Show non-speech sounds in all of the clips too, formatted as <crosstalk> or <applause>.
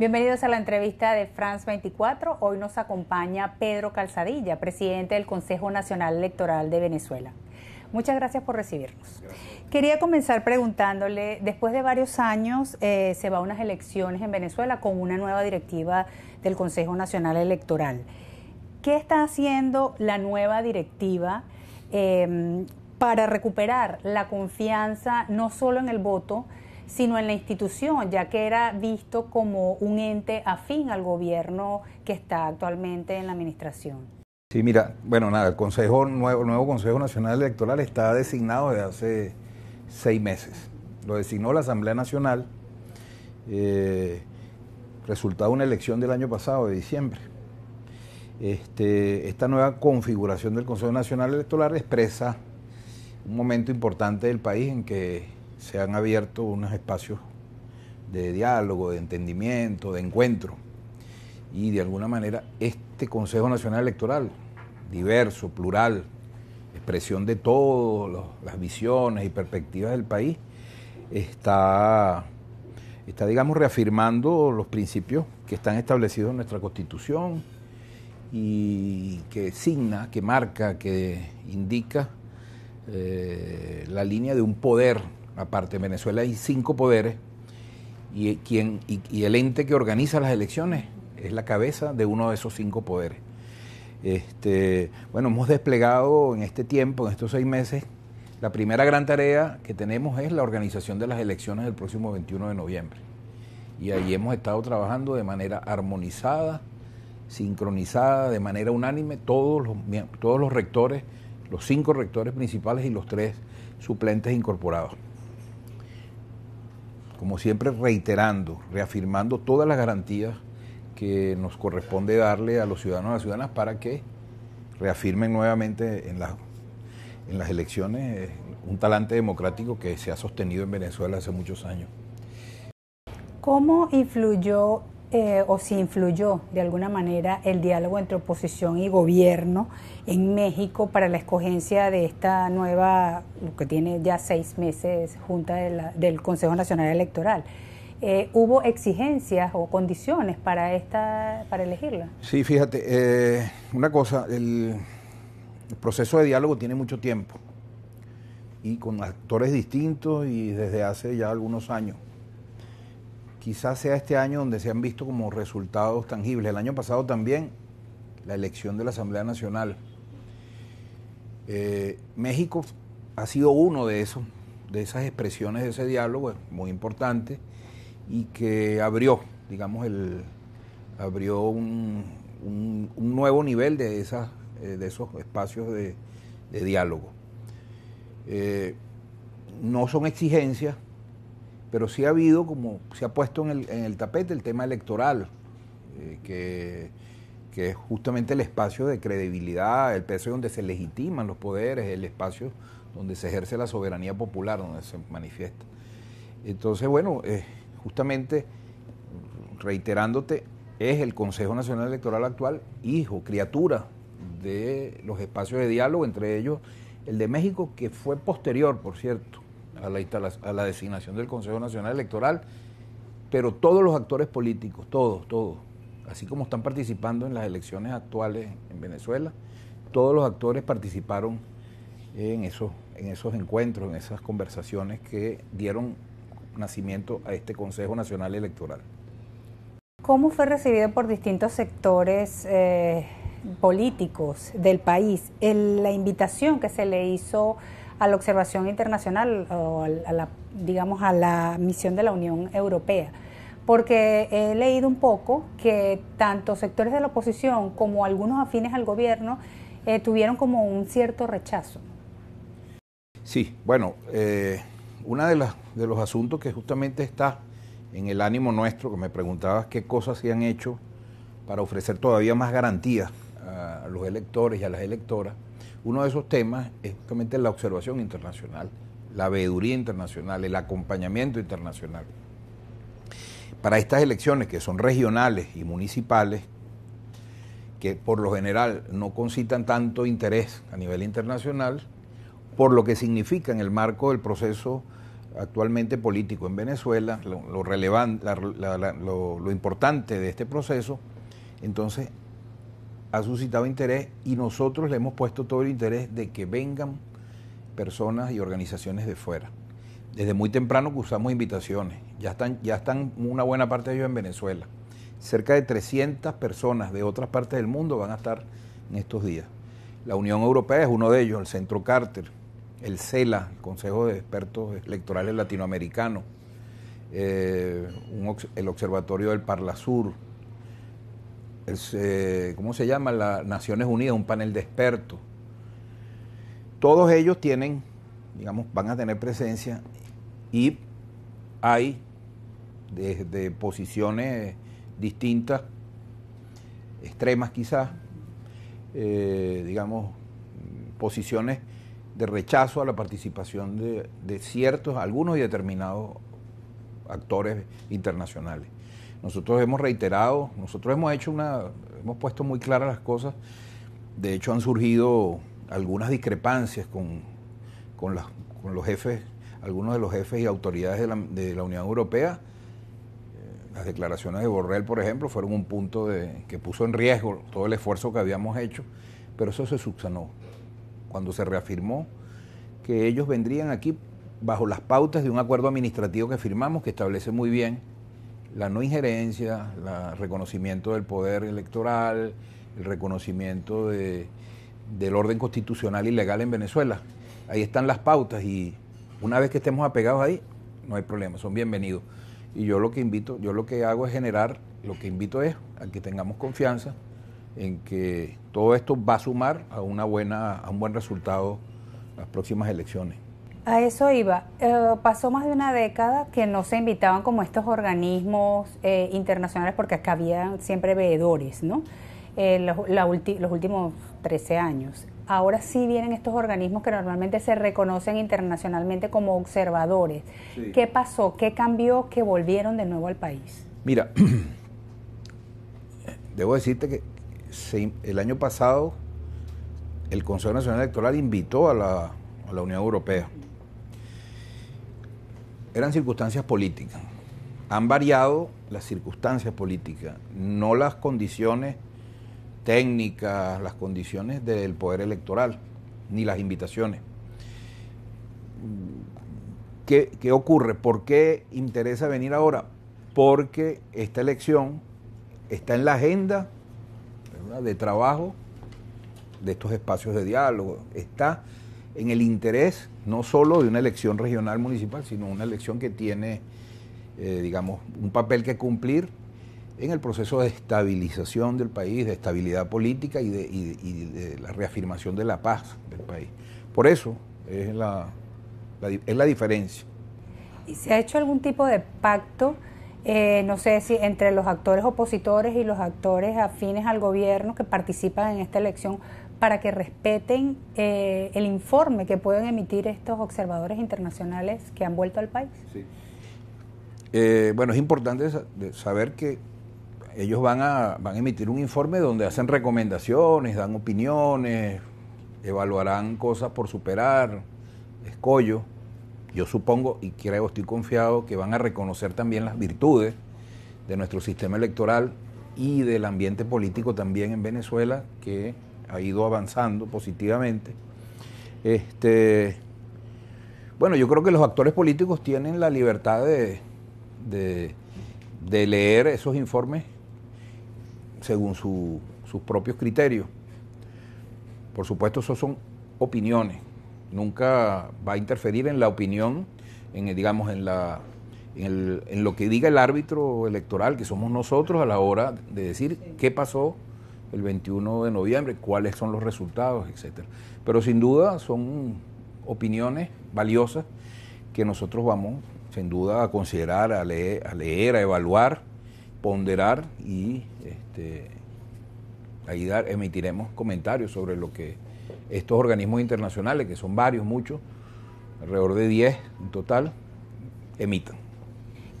Bienvenidos a la entrevista de France 24. Hoy nos acompaña Pedro Calzadilla, presidente del Consejo Nacional Electoral de Venezuela. Muchas gracias por recibirnos. Quería comenzar preguntándole, después de varios años eh, se va a unas elecciones en Venezuela con una nueva directiva del Consejo Nacional Electoral. ¿Qué está haciendo la nueva directiva eh, para recuperar la confianza no solo en el voto, sino en la institución, ya que era visto como un ente afín al gobierno que está actualmente en la administración. Sí, mira, bueno, nada, el Consejo, nuevo, nuevo Consejo Nacional Electoral está designado desde hace seis meses. Lo designó la Asamblea Nacional, eh, resultado de una elección del año pasado, de diciembre. Este, esta nueva configuración del Consejo Nacional Electoral expresa un momento importante del país en que se han abierto unos espacios de diálogo, de entendimiento, de encuentro. Y de alguna manera este Consejo Nacional Electoral, diverso, plural, expresión de todas las visiones y perspectivas del país, está, está, digamos, reafirmando los principios que están establecidos en nuestra Constitución y que signa, que marca, que indica eh, la línea de un poder aparte en Venezuela hay cinco poderes y, quien, y, el ente que organiza las elecciones es la cabeza de uno de esos cinco poderes. Este, bueno, hemos desplegado en este tiempo, en estos seis meses, la primera gran tarea que tenemos es la organización de las elecciones del próximo 21 de noviembre. Y ahí hemos estado trabajando de manera armonizada, sincronizada, de manera unánime, todos los, todos los rectores, los cinco rectores principales y los tres suplentes incorporados como siempre reiterando, reafirmando todas las garantías que nos corresponde darle a los ciudadanos y a las ciudadanas para que reafirmen nuevamente en, en las elecciones eh, un talante democrático que se ha sostenido en Venezuela hace muchos años. ¿Cómo influyó eh, o si influyó de alguna manera el diálogo entre oposición y gobierno en México para la escogencia de esta nueva, que tiene ya seis meses, Junta del Consejo Nacional Electoral. Eh, ¿Hubo exigencias o condiciones para, esta, para elegirla? Sí, fíjate, eh, una cosa, el, el proceso de diálogo tiene mucho tiempo y con actores distintos y desde hace ya algunos años quizás sea este año donde se han visto como resultados tangibles. El año pasado también, la elección de la Asamblea Nacional. Eh, México ha sido uno de esos, de esas expresiones de ese diálogo muy importante y que abrió, digamos, el, abrió un, nuevo nivel de, esas, eh, de esos espacios de, diálogo. Eh, no son exigencias, pero sí ha habido, como se ha puesto en el, en el tapete, el tema electoral, eh, que, es justamente el espacio de credibilidad, el espacio donde se legitiman los poderes, el espacio donde se ejerce la soberanía popular, donde se manifiesta. Entonces, bueno, eh, justamente, reiterándote, es el Consejo Nacional Electoral actual hijo, criatura de los espacios de diálogo, entre ellos el de México, que fue posterior, por cierto, a la, a la designación del Consejo Nacional Electoral, pero todos los actores políticos, todos, todos, así como están participando en las elecciones actuales en Venezuela, todos los actores participaron en esos, en esos encuentros, en esas conversaciones que dieron nacimiento a este Consejo Nacional Electoral. ¿Cómo fue recibido por distintos sectores eh, políticos del país la invitación que se le hizo a la observación internacional o a la, digamos, a la misión de la Unión Europea. Porque he leído un poco que tanto sectores de la oposición como algunos afines al gobierno eh, tuvieron como un cierto rechazo. Sí, bueno, eh, uno de, de los asuntos que justamente está en el ánimo nuestro, que me preguntabas qué cosas se han hecho para ofrecer todavía más garantías a los electores y a las electoras, uno de esos temas es justamente la observación internacional, la veeduría internacional, el acompañamiento internacional. Para estas elecciones que son regionales y municipales, que por lo general no concitan tanto interés a nivel internacional, por lo que significa en el marco del proceso actualmente político en Venezuela, lo, relevante, lo, importante de este proceso, entonces ha suscitado interés y nosotros le hemos puesto todo el interés de que vengan personas y organizaciones de fuera. Desde muy temprano usamos invitaciones, ya están, ya están una buena parte de ellos en Venezuela. Cerca de 300 personas de otras partes del mundo van a estar en estos días. La Unión Europea es uno de ellos, el Centro Carter, el CELA, el Consejo de Expertos Electorales Latinoamericanos, eh, el Observatorio del Parla Eh, ¿cómo se llama? Las Naciones Unidas, un panel de expertos. Todos ellos tienen, digamos, van a tener presencia y hay desde posiciones distintas, extremas quizás, eh, digamos, posiciones de rechazo a la participación de, ciertos, algunos y determinados actores internacionales. Nosotros hemos reiterado, nosotros hemos hecho una, hemos puesto muy claras las cosas, de hecho han surgido algunas discrepancias con, con, los jefes, algunos de los jefes y autoridades de la, de la Unión Europea. Eh, las declaraciones de Borrell, por ejemplo, fueron un punto de, que puso en riesgo todo el esfuerzo que habíamos hecho, pero eso se subsanó cuando se reafirmó que ellos vendrían aquí bajo las pautas de un acuerdo administrativo que firmamos que establece muy bien la no injerencia, el reconocimiento del poder electoral, el reconocimiento de, del orden constitucional y legal en Venezuela. Ahí están las pautas y una vez que estemos apegados ahí, no hay problema, son bienvenidos. Y yo lo que invito, yo lo que hago es generar, lo que invito es a que tengamos confianza en que todo esto va a sumar a una buena, a un buen resultado las próximas elecciones. A eso iba. Eh, pasó más de una década que no se invitaban como estos organismos eh, internacionales porque acá había siempre veedores, ¿no? Eh, los últimos 13 años. Ahora sí vienen estos organismos que normalmente se reconocen internacionalmente como observadores. ¿Qué pasó? ¿Qué cambió que volvieron de nuevo al país? Mira, <clears throat> debo decirte que el año pasado el Consejo Nacional Electoral invitó a la, Unión Europea. Eran circunstancias políticas. Han variado las circunstancias políticas, no las condiciones técnicas, las condiciones del poder electoral, ni las invitaciones. ¿Qué, qué ocurre? ¿Por qué interesa venir ahora? Porque esta elección está en la agenda de trabajo de estos espacios de diálogo. Está en el interés no solo de una elección regional municipal, sino una elección que tiene, eh, digamos, un papel que cumplir en el proceso de estabilización del país, de estabilidad política y de, la reafirmación de la paz del país. Por eso es la, es la diferencia. ¿Y se ha hecho algún tipo de pacto? Eh, no sé si entre los actores opositores y los actores afines al gobierno que participan en esta elección para que respeten eh, el informe que pueden emitir estos observadores internacionales que han vuelto al país? Sí. Eh, bueno, es importante saber que ellos van a, van a emitir un informe donde hacen recomendaciones, dan opiniones, evaluarán cosas por superar, escollo. Yo supongo y creo, estoy confiado que van a reconocer también las virtudes de nuestro sistema electoral y del ambiente político también en Venezuela, que ha ido avanzando positivamente. Este, bueno, yo creo que los actores políticos tienen la libertad de, de, leer esos informes según sus propios criterios. Por supuesto, eso son opiniones. Nunca va a interferir en la opinión, en, digamos, en, la, en, en lo que diga el árbitro electoral, que somos nosotros a la hora de decir qué pasó el 21 de noviembre, cuáles son los resultados, etcétera. Pero sin duda son opiniones valiosas que nosotros vamos, sin duda, a considerar, a leer, a, leer, a evaluar, ponderar y este, ahí emitiremos comentarios sobre lo que estos organismos internacionales, que son varios, muchos, alrededor de 10 en total, emitan.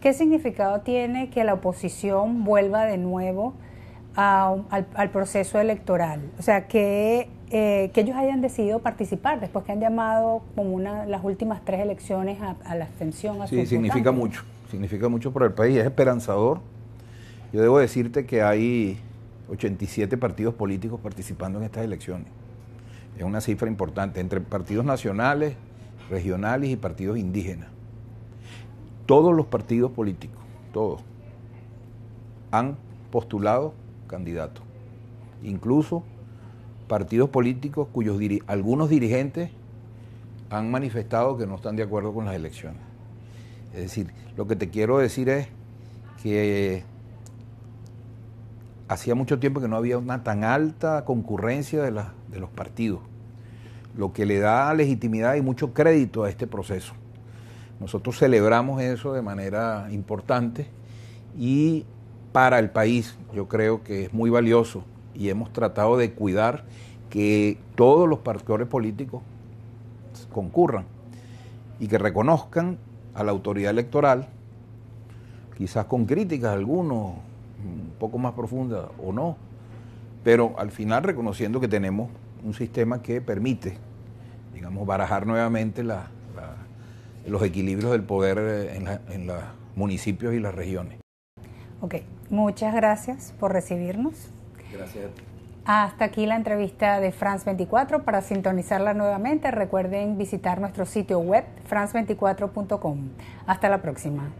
¿Qué significado tiene que la oposición vuelva de nuevo al, proceso electoral. O sea, ¿qué, eh, que ellos hayan decidido participar después que han llamado como una las últimas tres elecciones a, la abstención. sí, significa mucho, significa mucho para el país, es esperanzador. Yo debo decirte que hay 87 partidos políticos participando en estas elecciones. Es una cifra importante, entre partidos nacionales, regionales y partidos indígenas. Todos los partidos políticos, todos, han postulado candidatos. Incluso partidos políticos cuyos algunos dirigentes han manifestado que no están de acuerdo con las elecciones. Es decir, lo que te quiero decir es que hacía mucho tiempo que no había una tan alta concurrencia de, de los partidos, lo que le da legitimidad y mucho crédito a este proceso. Nosotros celebramos eso de manera importante y para el país yo creo que es muy valioso y hemos tratado de cuidar que todos los partidos políticos concurran y que reconozcan a la autoridad electoral, quizás con críticas algunos, un poco más profundas o no, pero al final reconociendo que tenemos un sistema que permite, digamos, barajar nuevamente los equilibrios del poder en, en los municipios y las regiones. Ok, muchas gracias por recibirnos. Gracias a ti. Hasta aquí la entrevista de France 24. Para sintonizarla nuevamente, recuerden visitar nuestro sitio web france24.com. Hasta la próxima.